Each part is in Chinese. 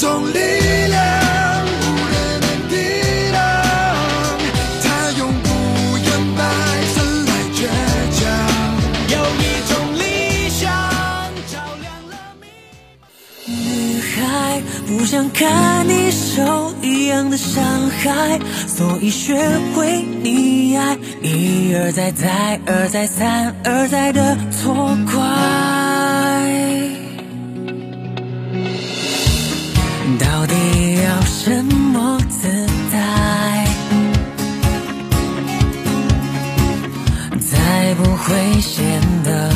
一种力量无人能抵挡它永不言败生来倔强有一种理想照亮了迷女孩不想看你受一样的伤害所以学会溺爱一而再再而再三而再的错怪。要什么姿态，才不会显得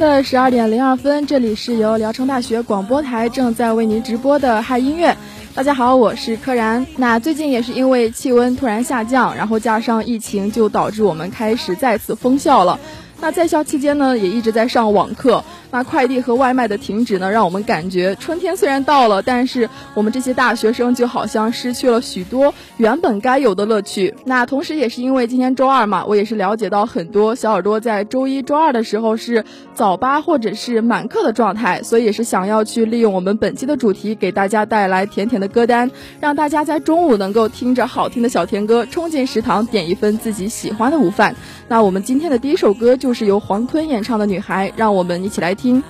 的十二点零二分，这里是由聊城大学广播台正在为您直播的嗨音乐。大家好，我是柯然。那最近也是因为气温突然下降，然后加上疫情，就导致我们开始再次封校了。那在校期间呢，也一直在上网课。那快递和外卖的停止呢，让我们感觉春天虽然到了，但是我们这些大学生就好像失去了许多原本该有的乐趣。那同时也是因为今天周二嘛，我也是了解到很多小耳朵在周一周二的时候是早八或者是满课的状态，所以也是想要去利用我们本期的主题，给大家带来甜甜的歌单，让大家在中午能够听着好听的小甜歌，冲进食堂点一份自己喜欢的午饭。那我们今天的第一首歌就是由黄坤演唱的《女孩》，让我们一起来。听。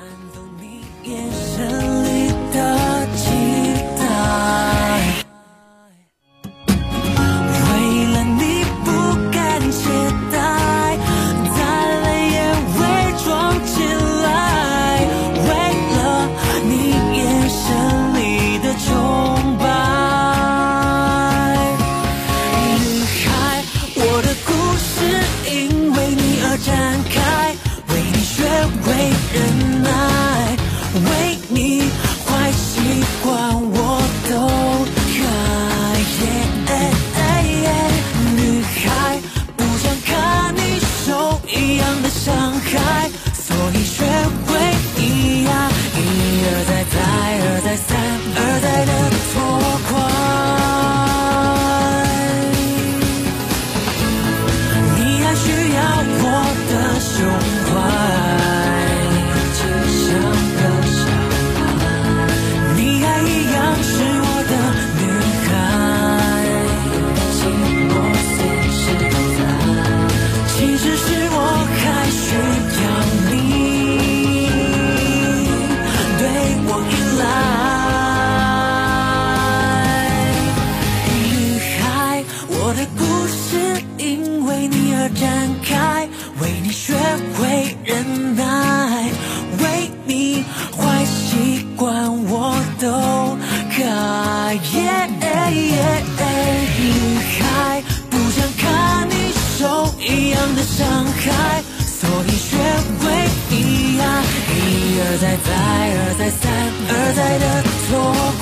女孩不想看你受一样的伤害所以学会溺爱一而再再而再三而再的错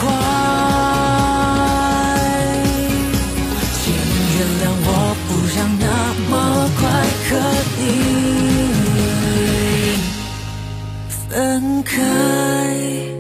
怪请原谅我不想那么快和你分开。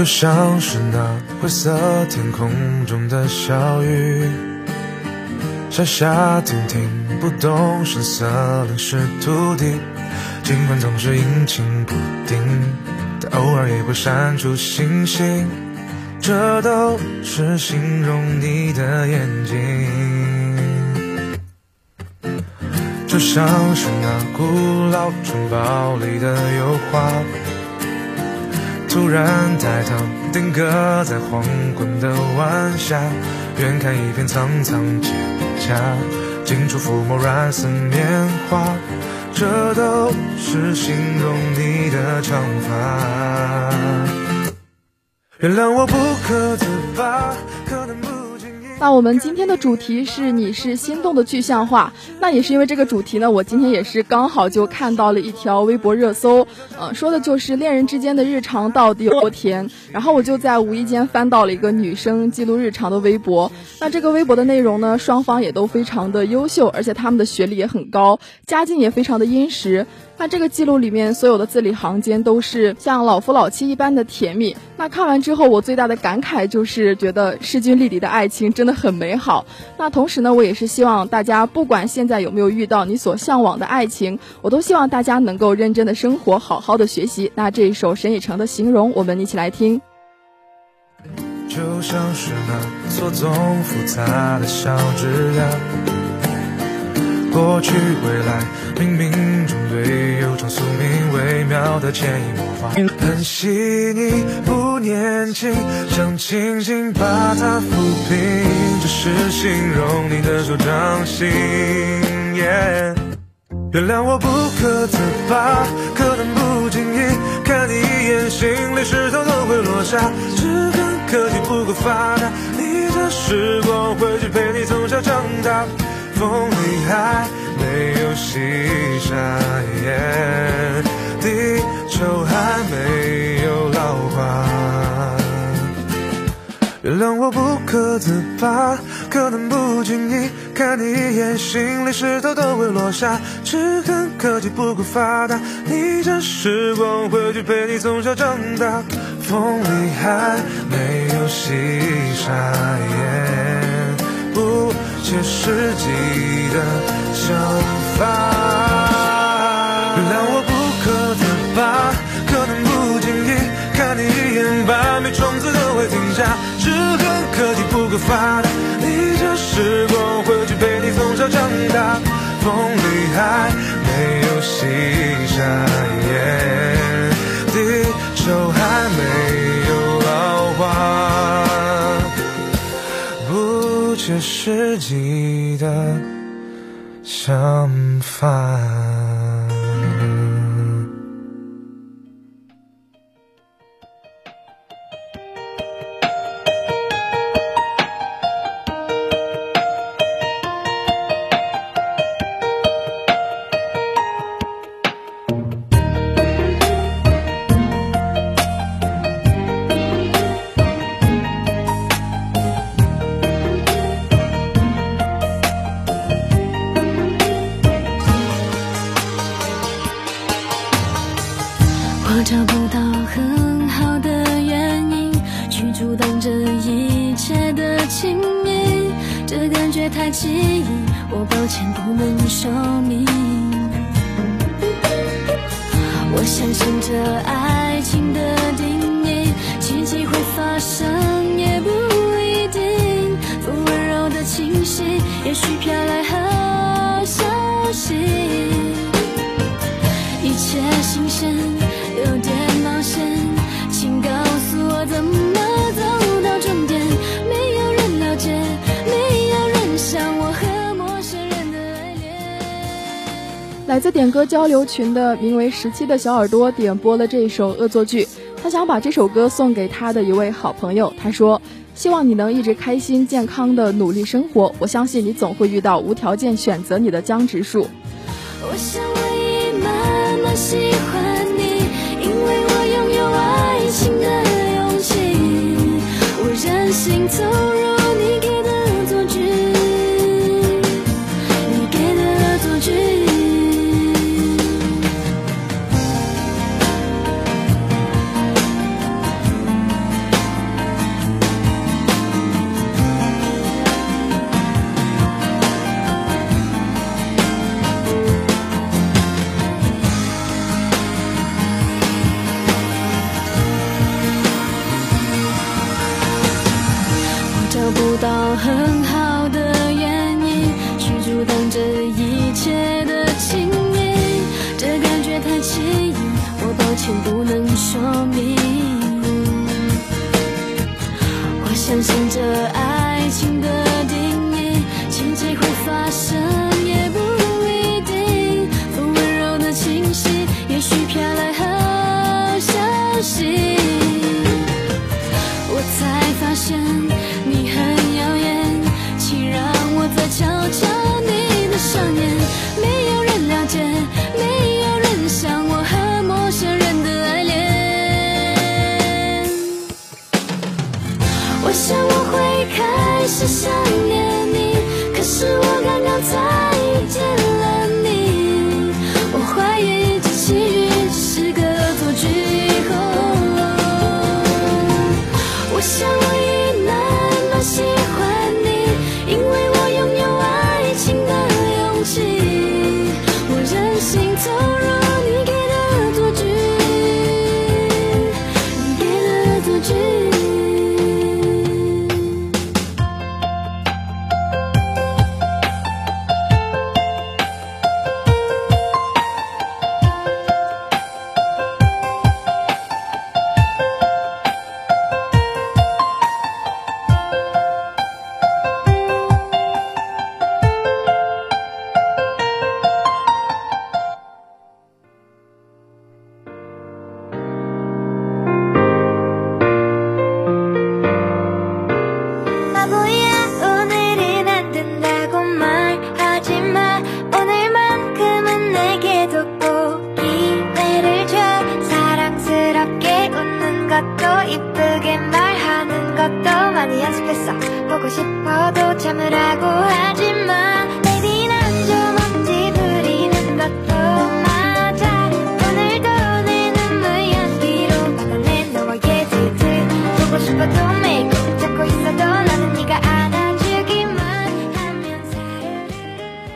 就像是那灰色天空中的小雨，下下停停，不动声色淋湿土地。尽管总是阴晴不定，但偶尔也会闪出星星。这都是形容你的眼睛，就像是那古老城堡里的油画，突然抬头定格在黄昏的晚霞，远看一片苍苍蒹葭，近处抚摸软似棉花，这都是形容你的长发。原谅我不可自拔，可能。那我们今天的主题是你是心动的具象化。那也是因为这个主题呢，我今天也是刚好就看到了一条微博热搜，呃，说的就是恋人之间的日常到底有多甜。然后我就在无意间翻到了一个女生记录日常的微博。那这个微博的内容呢，双方也都非常的优秀，而且他们的学历也很高，家境也非常的殷实。那这个记录里面所有的字里行间都是像老夫老妻一般的甜蜜。那看完之后，我最大的感慨就是觉得势均力敌的爱情真的很美好。那同时呢，我也是希望大家不管现在有没有遇到你所向往的爱情，我都希望大家能够认真的生活，好好的学习。那这一首沈以诚的《形容》，我们一起来听。就像是那错综复杂的小枝桠。过去未来，冥冥中对悠长宿命微妙的潜移默化，很细腻不年轻，想轻轻把它抚平，只是形容你的手掌心。原谅我不可自拔，可能不经意看你一眼，心里石头都会落下。只恨科技不够发达，逆着时光回去陪你从小长大。风里还没有西沙，地球还没有老化。原谅我不可自拔，可能不经意看你一眼，心里石头都会落下。只恨科技不够发达，逆着时光回去陪你从小长大。风里还没有西沙。不切实际的想法，原谅我不可自拔，可能不经意看你一眼，百米种子都会停下。只恨科技不够发达，逆着时光回去陪你从小长大。风里还没有西沙，地球这世纪的想法。太记忆，我抱歉不能说明。我相信这爱情的定义，奇迹会发生也不一定。风温柔的清晰，也许飘来好消息。一切新鲜。来自点歌交流群的名为十七的小耳朵点播了这首恶作剧，他想把这首歌送给他的一位好朋友。他说：“希望你能一直开心、健康的努力生活，我相信你总会遇到无条件选择你的江直树。”我想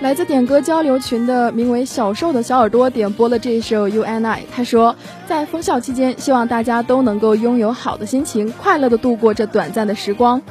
来自点歌交流群的名为“小瘦”的小耳朵点播了这一首《U N I》，他说，在封校期间，希望大家都能够拥有好的心情，快乐的度过这短暂的时光。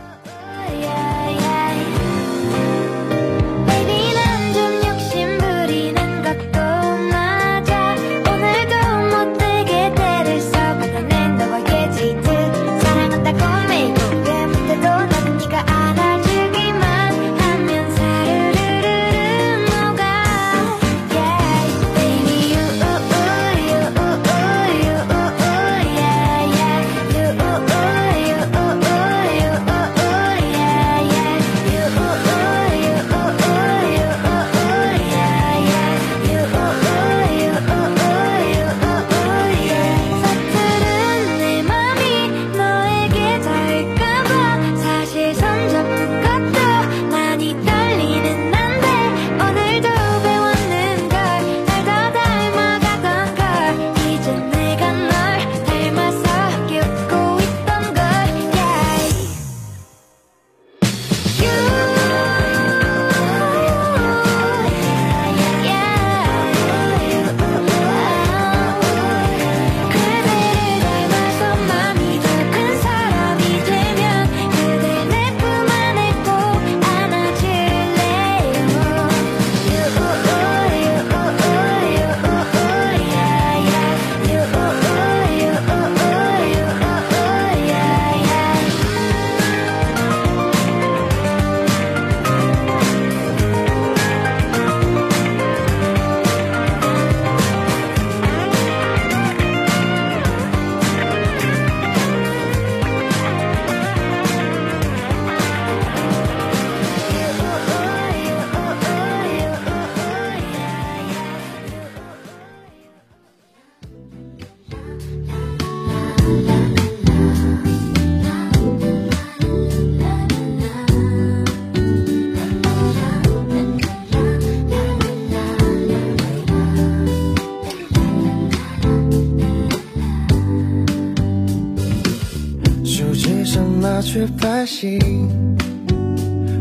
心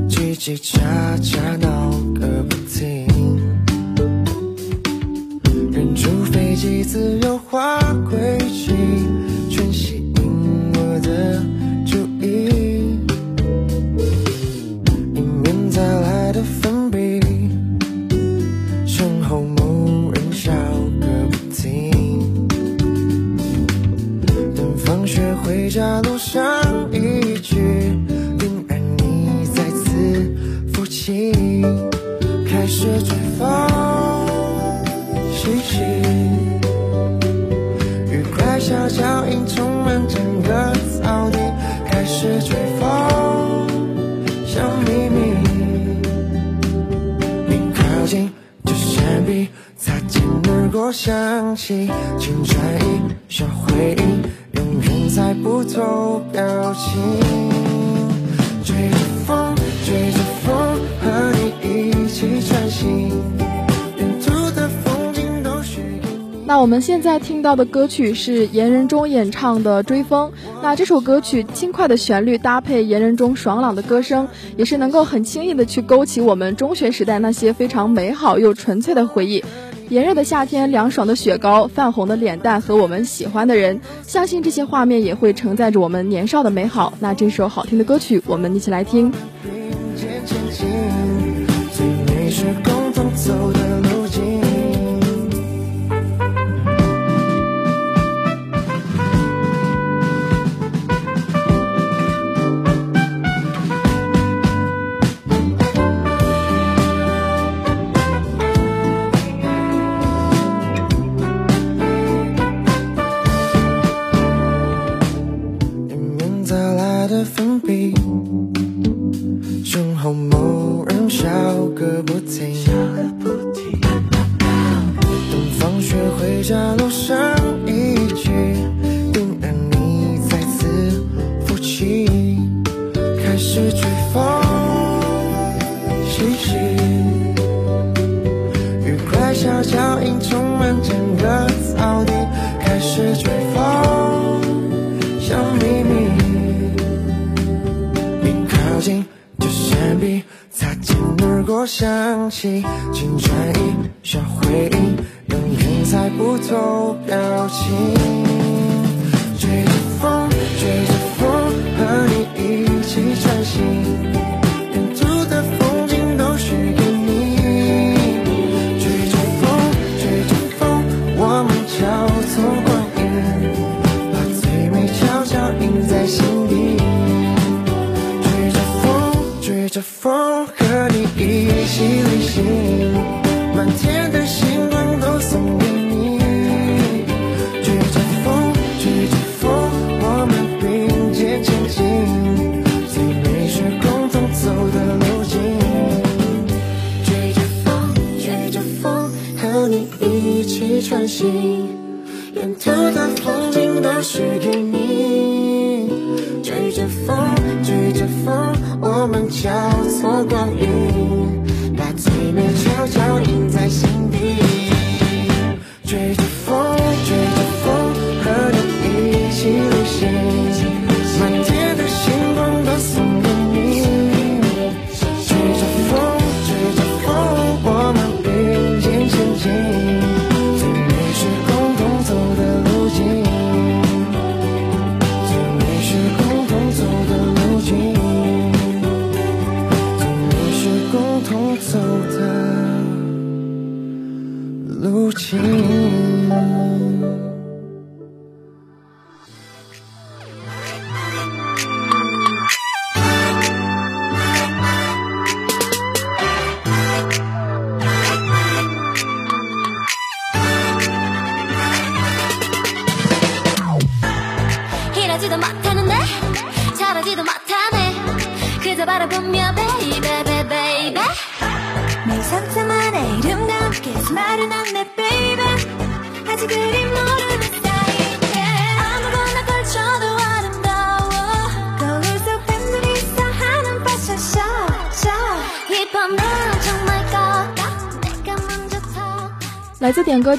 叽叽在听到的歌曲是严仁中演唱的《追风》。那这首歌曲轻快的旋律搭配严仁中爽朗的歌声，也是能够很轻易的去勾起我们中学时代那些非常美好又纯粹的回忆。炎热的夏天，凉爽的雪糕，泛红的脸蛋和我们喜欢的人，相信这些画面也会承载着我们年少的美好。那这首好听的歌曲，我们一起来听。回家路上一句，定然你再次浮起，开始追风习习，愉快小脚印充满整个草地，开始追风。小秘密，一靠近就闪避，擦肩而过想起青春着风，和你一起旅行，满天的星光都送给你。追着风，追着风，我们并肩前进，最美是共同走的路径。追着风，追着风，和你一起穿行。沿途的风景都许给你。追着风，追着风，我们交错光影，把最美悄悄印在心底。追着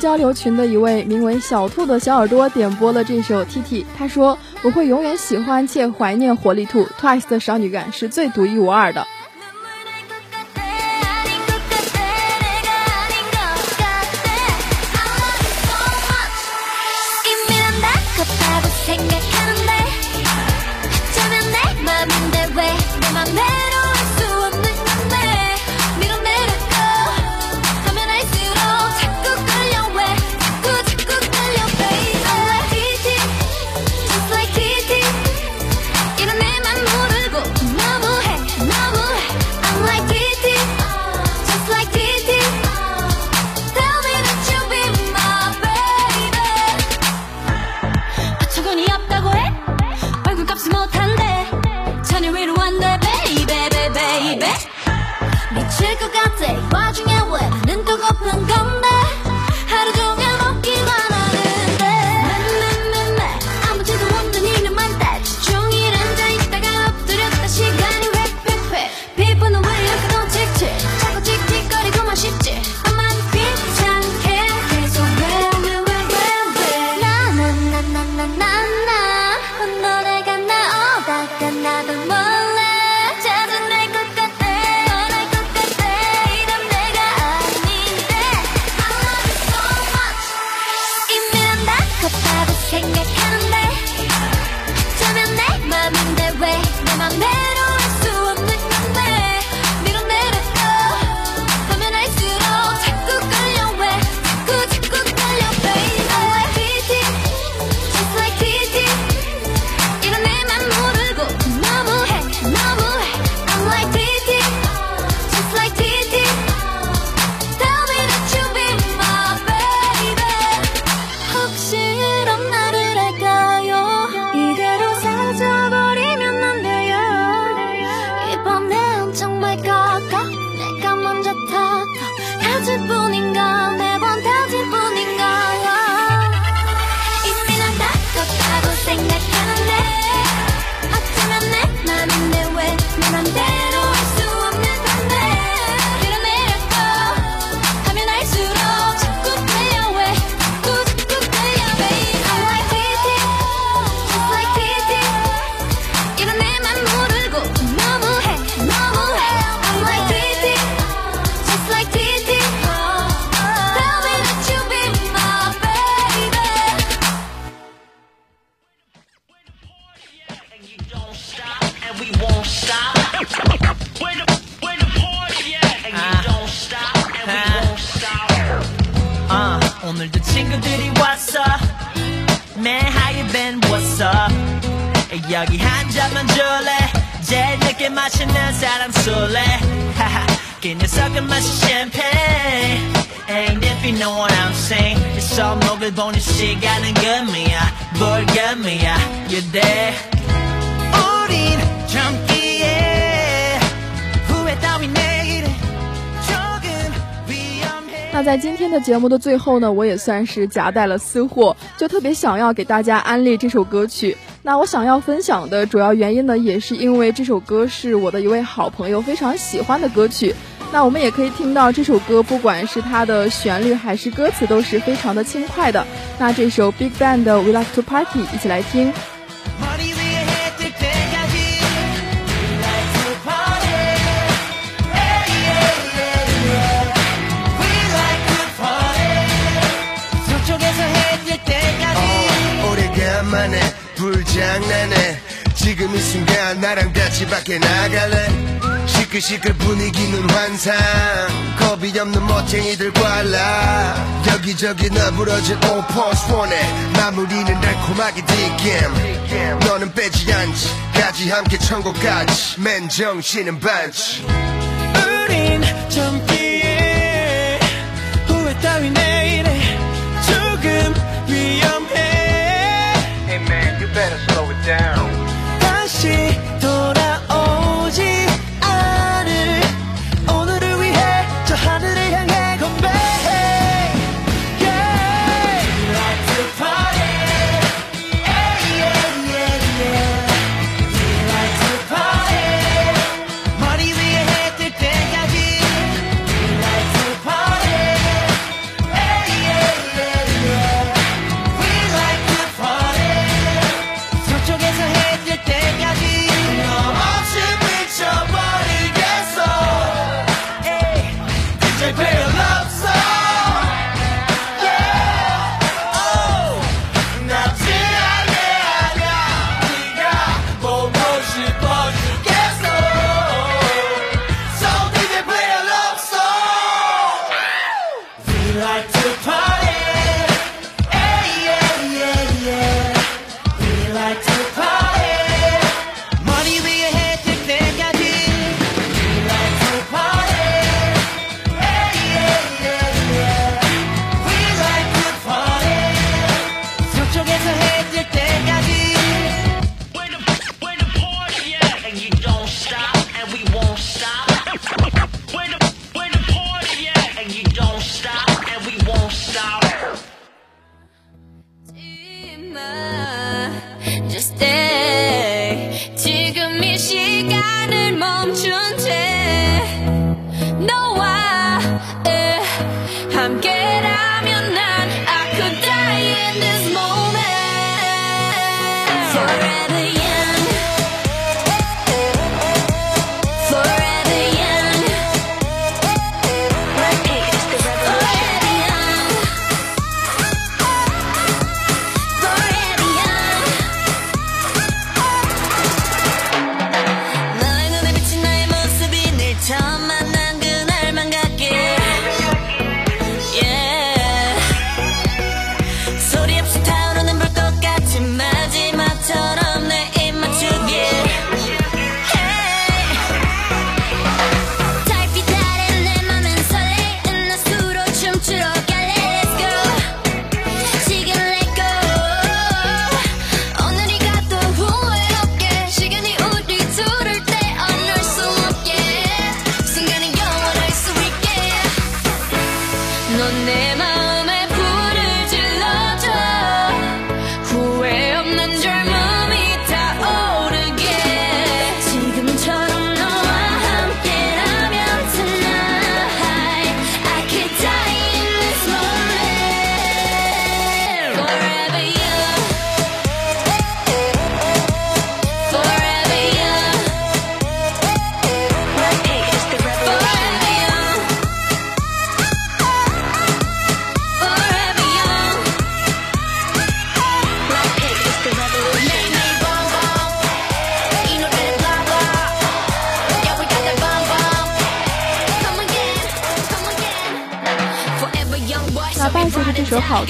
交流群的一位名为小兔的小耳朵点播了这首《T T》，他说：“我会永远喜欢且怀念活力兔，Twice 的少女感是最独一无二的。” watching we won't stop. Where the, the party at? And we ah. don't stop, and we ah. won't stop. Uh, 오늘도 친구들이 왔어. Man, how you been? What's up? 여기 한 잔만 줄래? 제일 늦게 마시는 사람 술래? 하하, 그 녀석은 마시 샴페인. And if you know what I'm saying it's all 먹을 보는 시간은 금이야 뭘 금이야 You there? 那在今天的节目的最后呢，我也算是夹带了私货，就特别想要给大家安利这首歌曲。那我想要分享的主要原因呢，也是因为这首歌是我的一位好朋友非常喜欢的歌曲。那我们也可以听到这首歌，不管是它的旋律还是歌词，都是非常的轻快的。那这首 Big Bang 的 We Like to Party，一起来听。 지금 이 순간 나랑 같이 밖에 나갈래? 시끌시끌 분위기는 환상. 겁이 없는 멋쟁이들 과 라. 여기저기 너부러진 원해 마무리는 달콤하게 뒷겜 너는 빼지 않지. 까지 함께 천국까지 맨 정신은 반치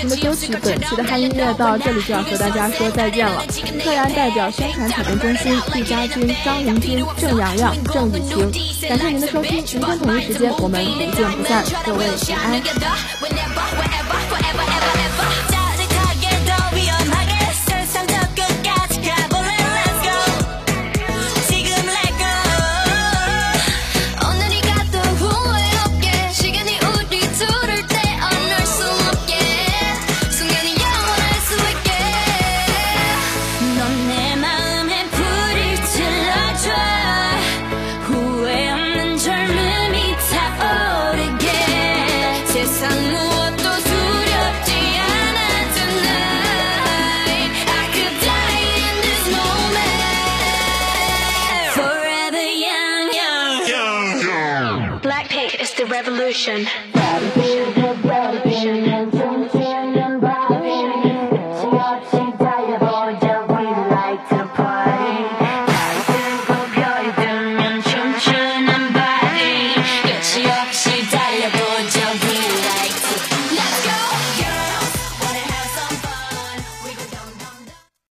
我们的歌曲，本期的嗨音乐到这里就要和大家说再见了。特然代表宣传采编中心毕家军、张林军、郑洋洋、郑雨晴，感谢您的收听，明天同一时间我们不见不散，各位晚安。Revolution.